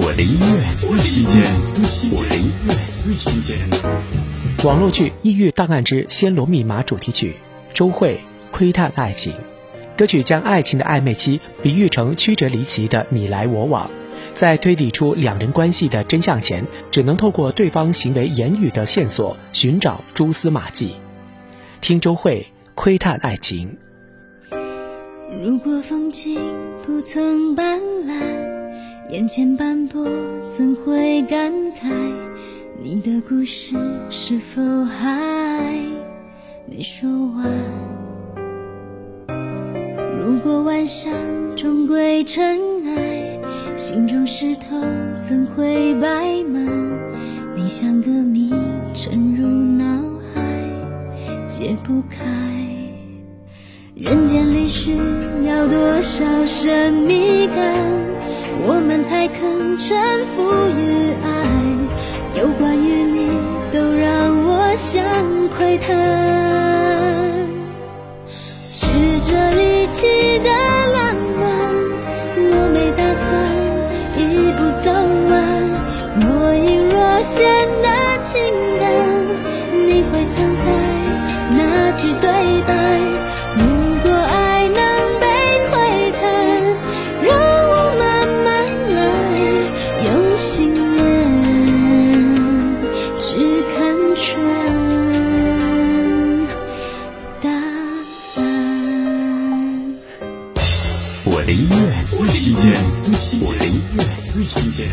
我的音乐最新鲜，我的音乐最新鲜。网络剧《异域档案之暹罗密码》主题曲，周蕙窥探爱情。歌曲将爱情的暧昧期比喻成曲折离奇的你来我往，在推理出两人关系的真相前，只能透过对方行为言语的线索寻找蛛丝马迹。听周蕙窥探爱情。如果风景不曾斑斓，眼前斑驳怎会感慨？你的故事是否还没说完？如果万象终归尘埃，心中石头怎会摆满？你像个谜沉入脑海，解不开。人间里需要多少神秘感，我们才肯臣服于爱？有关于你，都让我想窥探。曲折离奇的浪漫，我没打算一步走完。若隐若现的情感，看穿答案。我的音乐最新鲜，我的音乐最新鲜。